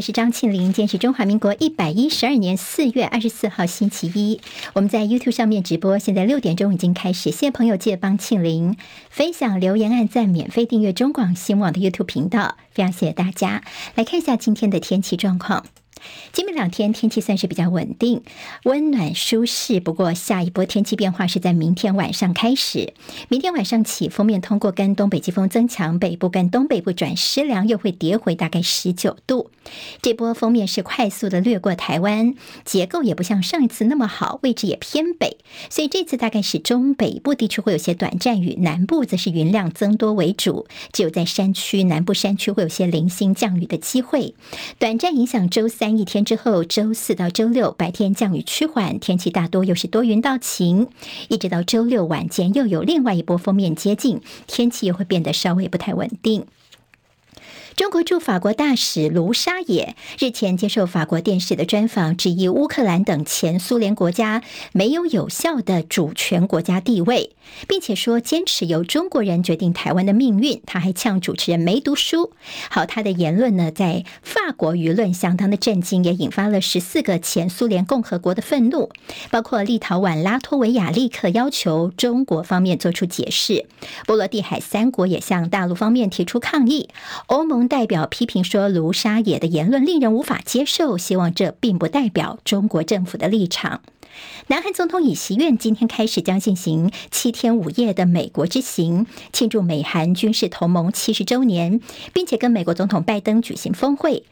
是张庆林。今天是中华民国一百一十二年四月二十四号星期一，我们在 YouTube 上面直播，现在六点钟已经开始。谢谢朋友记得帮庆林分享、留言、按赞、免费订阅中广新闻网的 YouTube 频道，非常谢谢大家。来看一下今天的天气状况。今明两天天气算是比较稳定、温暖舒适。不过下一波天气变化是在明天晚上开始。明天晚上起，锋面通过跟东北季风增强，北部跟东北部转湿凉，又会跌回大概十九度。这波锋面是快速的掠过台湾，结构也不像上一次那么好，位置也偏北，所以这次大概是中北部地区会有些短暂雨，南部则是云量增多为主。只有在山区、南部山区会有些零星降雨的机会，短暂影响周三。一天之后，周四到周六白天降雨趋缓，天气大多又是多云到晴，一直到周六晚间又有另外一波锋面接近，天气又会变得稍微不太稳定。中国驻法国大使卢沙野日前接受法国电视的专访，质疑乌克兰等前苏联国家没有有效的主权国家地位，并且说坚持由中国人决定台湾的命运。他还呛主持人没读书。好，他的言论呢，在法国舆论相当的震惊，也引发了十四个前苏联共和国的愤怒，包括立陶宛、拉脱维亚立刻要求中国方面做出解释。波罗的海三国也向大陆方面提出抗议。欧盟。代表批评说，卢沙野的言论令人无法接受，希望这并不代表中国政府的立场。南韩总统尹锡悦今天开始将进行七天五夜的美国之行，庆祝美韩军事同盟七十周年，并且跟美国总统拜登举行峰会。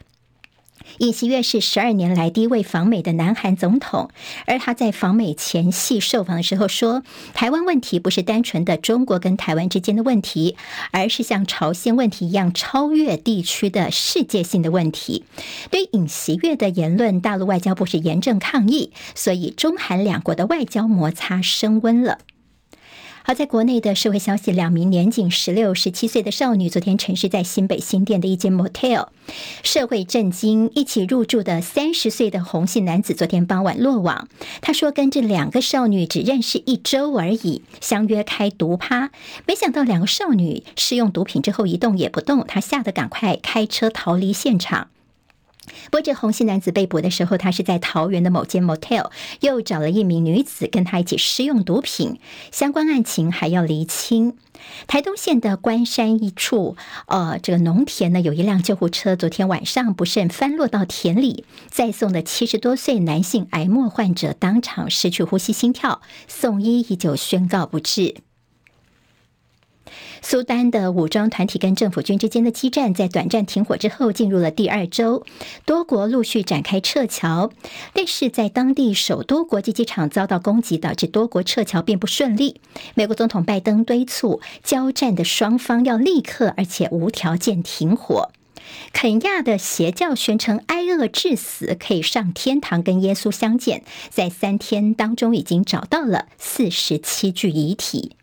尹锡悦是十二年来第一位访美的南韩总统，而他在访美前夕受访的时候说：“台湾问题不是单纯的中国跟台湾之间的问题，而是像朝鲜问题一样超越地区的世界性的问题。”对尹锡悦的言论，大陆外交部是严正抗议，所以中韩两国的外交摩擦升温了。好，在国内的社会消息，两名年仅十六、十七岁的少女昨天陈尸在新北新店的一间 motel，社会震惊。一起入住的三十岁的红姓男子昨天傍晚落网。他说跟这两个少女只认识一周而已，相约开毒趴，没想到两个少女试用毒品之后一动也不动，他吓得赶快开车逃离现场。不过，这洪姓男子被捕的时候，他是在桃园的某间 motel，又找了一名女子跟他一起施用毒品，相关案情还要厘清。台东县的关山一处，呃，这个农田呢，有一辆救护车，昨天晚上不慎翻落到田里，载送的七十多岁男性癌末患者当场失去呼吸心跳，送医依旧宣告不治。苏丹的武装团体跟政府军之间的激战在短暂停火之后进入了第二周，多国陆续展开撤侨，但是在当地首都国际机场遭到攻击，导致多国撤侨并不顺利。美国总统拜登敦促交战的双方要立刻而且无条件停火。肯亚的邪教宣称挨饿致死可以上天堂跟耶稣相见，在三天当中已经找到了四十七具遗体。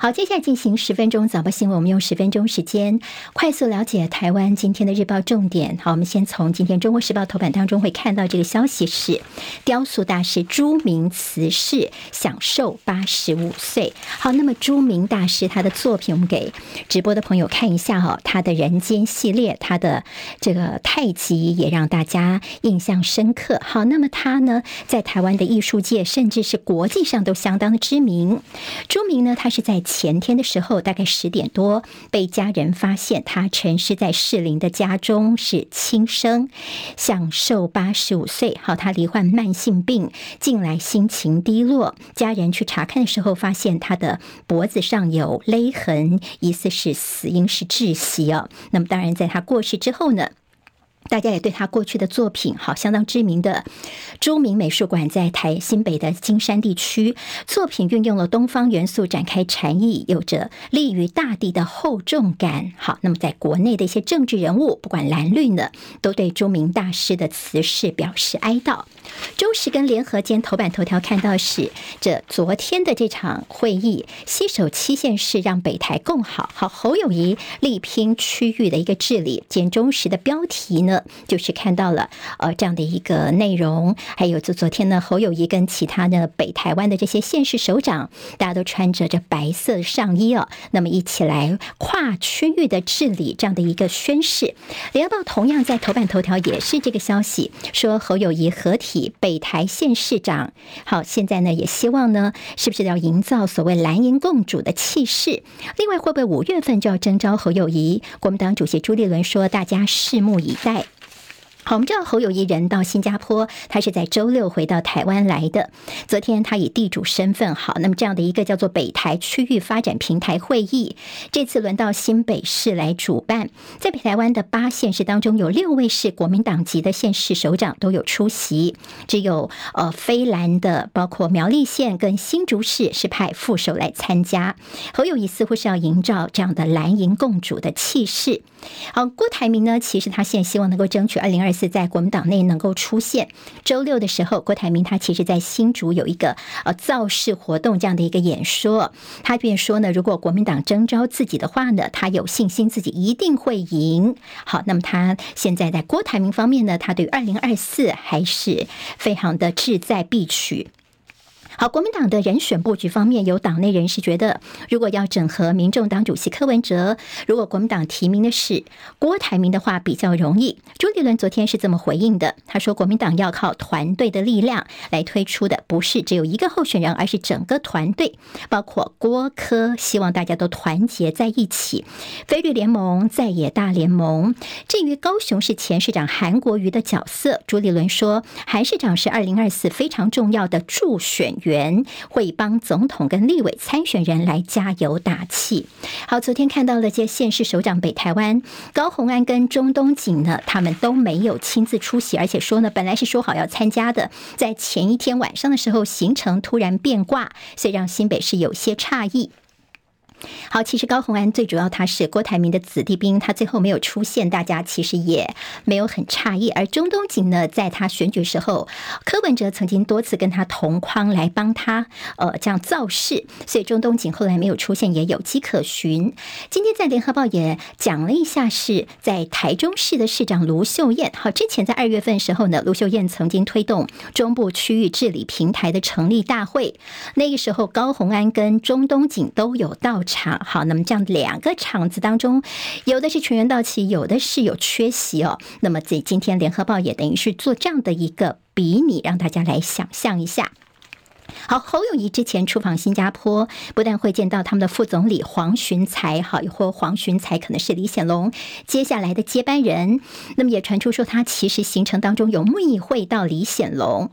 好，接下来进行十分钟早报新闻。我们用十分钟时间快速了解台湾今天的日报重点。好，我们先从今天《中国时报》头版当中会看到这个消息是：雕塑大师朱铭辞世，享寿八十五岁。好，那么朱铭大师他的作品，我们给直播的朋友看一下哈，他的人间系列，他的这个太极也让大家印象深刻。好，那么他呢，在台湾的艺术界，甚至是国际上都相当的知名。朱铭呢，他是在前天的时候，大概十点多，被家人发现他陈尸在士林的家中，是轻生，享寿八十五岁。好，他罹患慢性病，近来心情低落。家人去查看的时候，发现他的脖子上有勒痕，疑似是死因是窒息哦。那么，当然在他过世之后呢，大家也对他过去的作品，好，相当知名的朱铭美术馆在台新北的金山地区，作品运用了东方元素，展开禅意，有着立于大地的厚重感。好，那么在国内的一些政治人物，不管蓝绿呢，都对朱铭大师的辞世表示哀悼。中时跟联合间头版头条看到是这昨天的这场会议，携手七县市让北台共好。好，侯友谊力拼区域的一个治理。简中时的标题呢，就是看到了呃这样的一个内容。还有就昨天呢，侯友谊跟其他的北台湾的这些县市首长，大家都穿着这白色上衣哦，那么一起来跨区域的治理这样的一个宣誓。联合报同样在头版头条也是这个消息，说侯友谊合体北台县市长。好，现在呢也希望呢，是不是要营造所谓蓝营共主的气势？另外，会不会五月份就要征召侯友谊？国民党主席朱立伦说，大家拭目以待。好，我们知道侯友谊人到新加坡，他是在周六回到台湾来的。昨天他以地主身份，好，那么这样的一个叫做北台区域发展平台会议，这次轮到新北市来主办。在北台湾的八县市当中，有六位是国民党籍的县市首长都有出席，只有呃非蓝的，包括苗栗县跟新竹市是派副手来参加。侯友谊似乎是要营造这样的蓝营共主的气势。好，郭台铭呢，其实他现在希望能够争取二零二是在国民党内能够出现。周六的时候，郭台铭他其实在新竹有一个呃造势活动这样的一个演说，他便说呢，如果国民党征召自己的话呢，他有信心自己一定会赢。好，那么他现在在郭台铭方面呢，他对二零二四还是非常的志在必取。好，国民党的人选布局方面，有党内人士觉得，如果要整合民众党主席柯文哲，如果国民党提名的是郭台铭的话，比较容易。朱立伦昨天是这么回应的，他说，国民党要靠团队的力量来推出的，不是只有一个候选人，而是整个团队，包括郭柯，希望大家都团结在一起。非绿联盟在野大联盟。至于高雄市前市长韩国瑜的角色，朱立伦说，韩市长是二零二四非常重要的助选员。会帮总统跟立委参选人来加油打气。好，昨天看到了这县市首长北台湾高虹安跟中东锦呢，他们都没有亲自出席，而且说呢，本来是说好要参加的，在前一天晚上的时候，行程突然变卦，所以让新北市有些诧异。好，其实高虹安最主要他是郭台铭的子弟兵，他最后没有出现，大家其实也没有很诧异。而中东锦呢，在他选举时候，柯文哲曾经多次跟他同框来帮他，呃，这样造势，所以中东锦后来没有出现，也有迹可循。今天在联合报也讲了一下，是在台中市的市长卢秀燕。好，之前在二月份时候呢，卢秀燕曾经推动中部区域治理平台的成立大会，那个时候高虹安跟中东锦都有到场。好，那么这样两个场子当中，有的是全员到齐，有的是有缺席哦。那么在今天联合报也等于是做这样的一个比拟，让大家来想象一下。好，侯友谊之前出访新加坡，不但会见到他们的副总理黄循财，好，或黄循财可能是李显龙接下来的接班人。那么也传出说，他其实行程当中有密会到李显龙。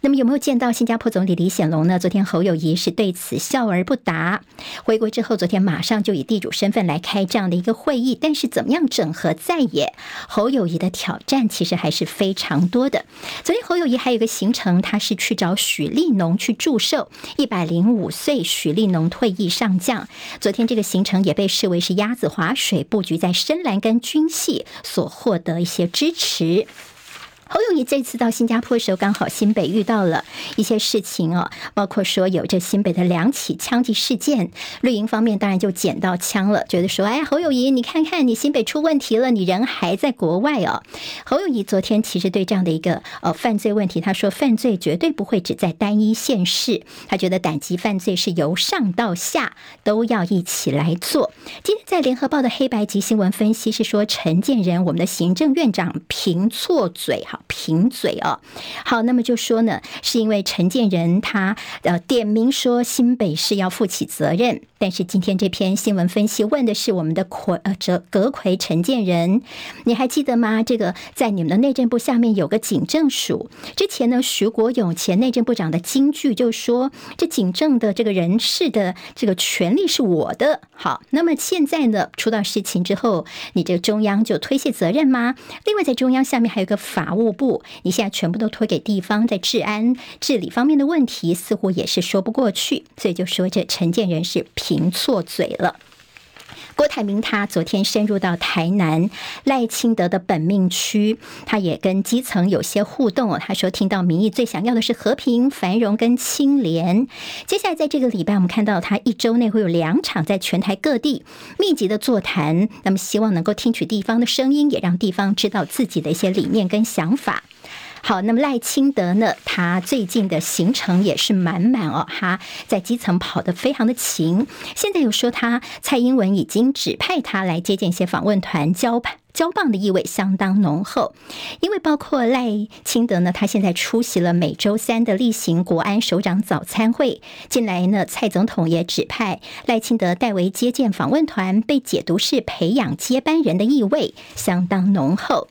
那么有没有见到新加坡总理李显龙呢？昨天侯友谊是对此笑而不答。回国之后，昨天马上就以地主身份来开这样的一个会议。但是怎么样整合在野？侯友谊的挑战其实还是非常多的。昨天侯友谊还有一个行程，他是去找许立农去祝寿，一百零五岁许立农退役上将。昨天这个行程也被视为是鸭子划水，布局在深蓝跟军系所获得一些支持。侯友谊这次到新加坡的时候，刚好新北遇到了一些事情哦，包括说有这新北的两起枪击事件，绿营方面当然就捡到枪了，觉得说，哎，侯友谊，你看看你新北出问题了，你人还在国外哦。侯友谊昨天其实对这样的一个呃犯罪问题，他说犯罪绝对不会只在单一县市，他觉得打击犯罪是由上到下都要一起来做。今天在联合报的黑白级新闻分析是说，陈建仁我们的行政院长评错嘴。贫嘴哦，好，那么就说呢，是因为陈建仁他呃点名说新北市要负起责任，但是今天这篇新闻分析问的是我们的魁呃这阁魁陈建仁，你还记得吗？这个在你们的内政部下面有个警政署，之前呢徐国勇前内政部长的金句就说，这警政的这个人事的这个权力是我的。好，那么现在呢出到事情之后，你这个中央就推卸责任吗？另外在中央下面还有个法务。部，你现在全部都推给地方，在治安治理方面的问题，似乎也是说不过去，所以就说这陈建仁是评错嘴了。郭台铭他昨天深入到台南赖清德的本命区，他也跟基层有些互动哦。他说听到民意最想要的是和平、繁荣跟清廉。接下来在这个礼拜，我们看到他一周内会有两场在全台各地密集的座谈，那么希望能够听取地方的声音，也让地方知道自己的一些理念跟想法。好，那么赖清德呢？他最近的行程也是满满哦，他在基层跑得非常的勤。现在又说他蔡英文已经指派他来接见一些访问团，交交棒的意味相当浓厚。因为包括赖清德呢，他现在出席了每周三的例行国安首长早餐会。近来呢，蔡总统也指派赖清德代为接见访问团，被解读是培养接班人的意味相当浓厚。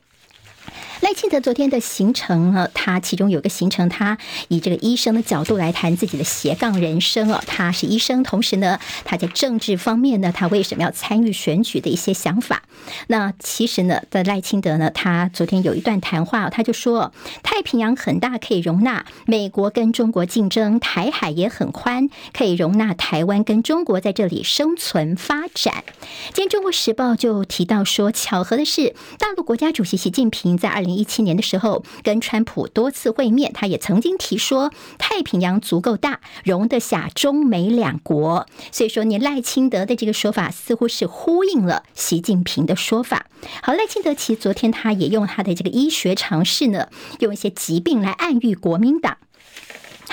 赖清德昨天的行程呢，他其中有个行程，他以这个医生的角度来谈自己的斜杠人生哦。他是医生，同时呢，他在政治方面呢，他为什么要参与选举的一些想法。那其实呢，在赖清德呢，他昨天有一段谈话，他就说，太平洋很大，可以容纳美国跟中国竞争；台海也很宽，可以容纳台湾跟中国在这里生存发展。今天《中国时报》就提到说，巧合的是，大陆国家主席习近平在二零。一七年的时候，跟川普多次会面，他也曾经提说太平洋足够大，容得下中美两国。所以说，你赖清德的这个说法似乎是呼应了习近平的说法。好，赖清德其实昨天他也用他的这个医学常识呢，用一些疾病来暗喻国民党。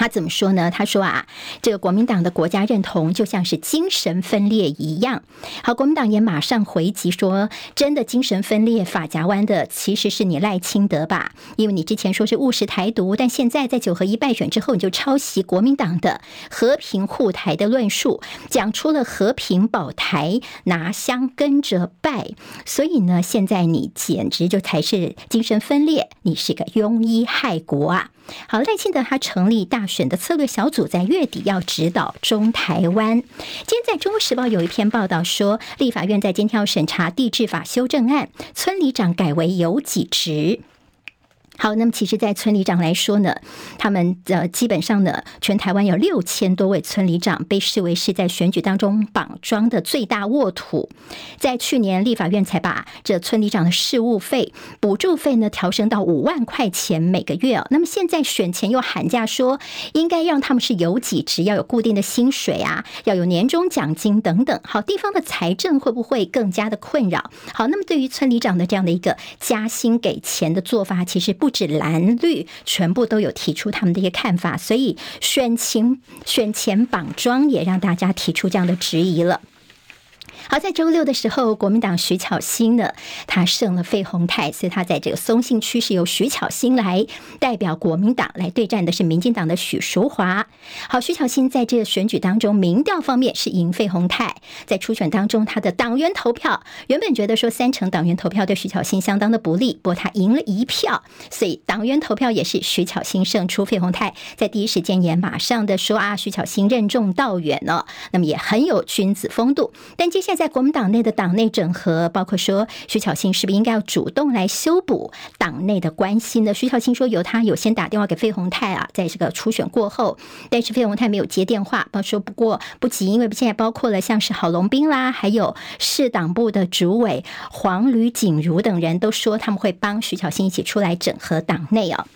他怎么说呢？他说啊，这个国民党的国家认同就像是精神分裂一样。好，国民党也马上回击说，真的精神分裂、法夹弯的其实是你赖清德吧？因为你之前说是务实台独，但现在在九合一败选之后，你就抄袭国民党的和平护台的论述，讲出了和平保台，拿香跟着拜。所以呢，现在你简直就才是精神分裂，你是个庸医害国啊！好，赖清德他成立大选的策略小组，在月底要指导中台湾。今天在《中国时报》有一篇报道说，立法院在今天要审查地质法修正案，村里长改为有己职。好，那么其实，在村里长来说呢，他们呃基本上呢，全台湾有六千多位村里长被视为是在选举当中绑桩的最大沃土。在去年，立法院才把这村里长的事务费补助费呢调升到五万块钱每个月。那么现在选前又喊价说，应该让他们是有几职，要有固定的薪水啊，要有年终奖金等等。好，地方的财政会不会更加的困扰？好，那么对于村里长的这样的一个加薪给钱的做法，其实不。指蓝绿全部都有提出他们的一些看法，所以选情选前绑桩也让大家提出这样的质疑了。好，在周六的时候，国民党徐巧芯呢，他胜了费鸿泰，所以他在这个松信区是由徐巧芯来代表国民党来对战的是民进党的许淑华。好，徐巧芯在这个选举当中，民调方面是赢费鸿泰，在初选当中，他的党员投票原本觉得说三成党员投票对徐巧芯相当的不利，不过他赢了一票，所以党员投票也是徐巧芯胜出。费鸿泰在第一时间也马上的说啊，徐巧芯任重道远呢，那么也很有君子风度，但接下现。在国民党内的党内整合，包括说徐巧芯是不是应该要主动来修补党内的关系呢？徐巧芯说，由他有先打电话给费鸿泰啊，在这个初选过后，但是费鸿泰没有接电话，包说不过不急，因为现在包括了像是郝龙斌啦，还有市党部的主委黄吕锦如等人都说他们会帮徐巧芯一起出来整合党内啊。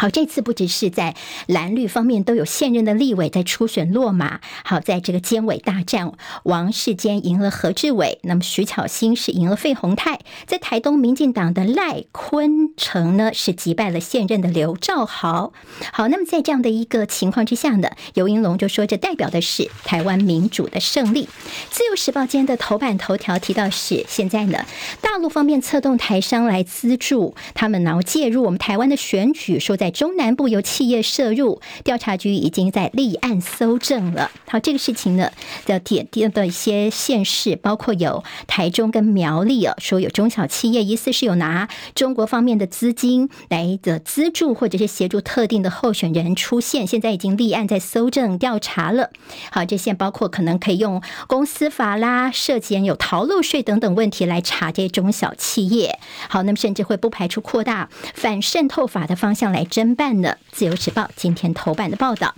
好，这次不只是在蓝绿方面都有现任的立委在初选落马。好，在这个监委大战，王世坚赢了何志伟，那么徐巧芯是赢了费鸿泰。在台东民进党的赖坤成呢，是击败了现任的刘兆豪。好，那么在这样的一个情况之下呢，游盈龙就说，这代表的是台湾民主的胜利。自由时报今天的头版头条提到是，现在呢，大陆方面策动台商来资助他们，然后介入我们台湾的选举，说在。中南部有企业涉入，调查局已经在立案搜证了。好，这个事情呢的点点的一些县市，包括有台中跟苗栗啊，说有中小企业疑似是有拿中国方面的资金来的资助，或者是协助特定的候选人出现，现在已经立案在搜证调查了。好，这些包括可能可以用公司法啦，涉嫌有逃漏税等等问题来查这些中小企业。好，那么甚至会不排除扩大反渗透法的方向来侦。侦办的《自由时报》今天头版的报道。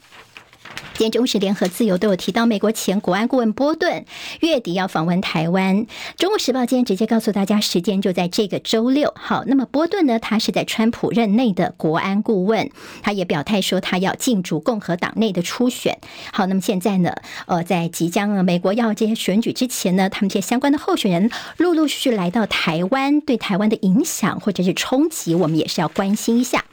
今天中时联合自由都有提到，美国前国安顾问波顿月底要访问台湾。中国时报今天直接告诉大家，时间就在这个周六。好，那么波顿呢，他是在川普任内的国安顾问，他也表态说他要进驻共和党内的初选。好，那么现在呢，呃，在即将美国要这些选举之前呢，他们这些相关的候选人陆陆续续来到台湾，对台湾的影响或者是冲击，我们也是要关心一下。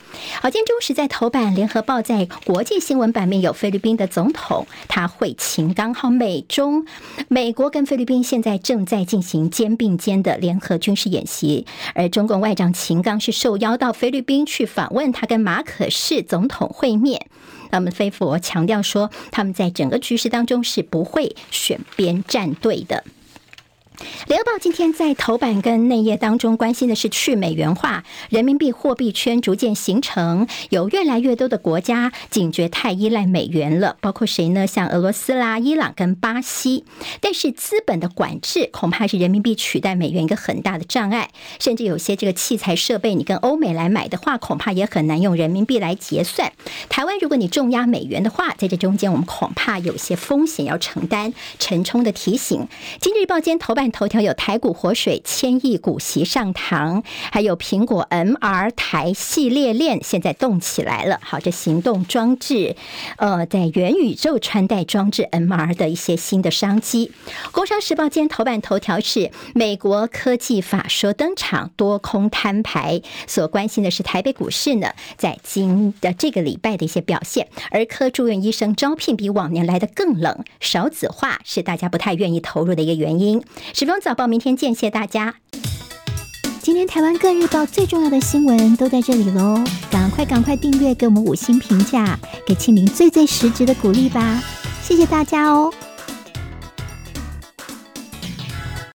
好，今天中时在头版，联合报在国际新闻版面有菲律宾的。总统他会秦刚，好，美中美国跟菲律宾现在正在进行肩并肩的联合军事演习，而中共外长秦刚是受邀到菲律宾去访问，他跟马可仕总统会面。那么菲佛强调说，他们在整个局势当中是不会选边站队的。联合报今天在头版跟内页当中关心的是去美元化，人民币货币圈逐渐形成，有越来越多的国家警觉太依赖美元了，包括谁呢？像俄罗斯啦、伊朗跟巴西。但是资本的管制恐怕是人民币取代美元一个很大的障碍，甚至有些这个器材设备你跟欧美来买的话，恐怕也很难用人民币来结算。台湾如果你重压美元的话，在这中间我们恐怕有些风险要承担。陈冲的提醒，今日报今天头版。头条有台股活水，千亿股息上堂，还有苹果 MR 台系列链现在动起来了。好，这行动装置，呃，在元宇宙穿戴装置 MR 的一些新的商机。工商时报今天头版头条是美国科技法说登场，多空摊牌。所关心的是台北股市呢，在今的这个礼拜的一些表现。儿科住院医生招聘比往年来的更冷，少子化是大家不太愿意投入的一个原因。十分早报，明天见，谢谢大家。今天台湾各日报最重要的新闻都在这里喽，赶快赶快订阅，给我们五星评价，给庆玲最最实质的鼓励吧，谢谢大家哦。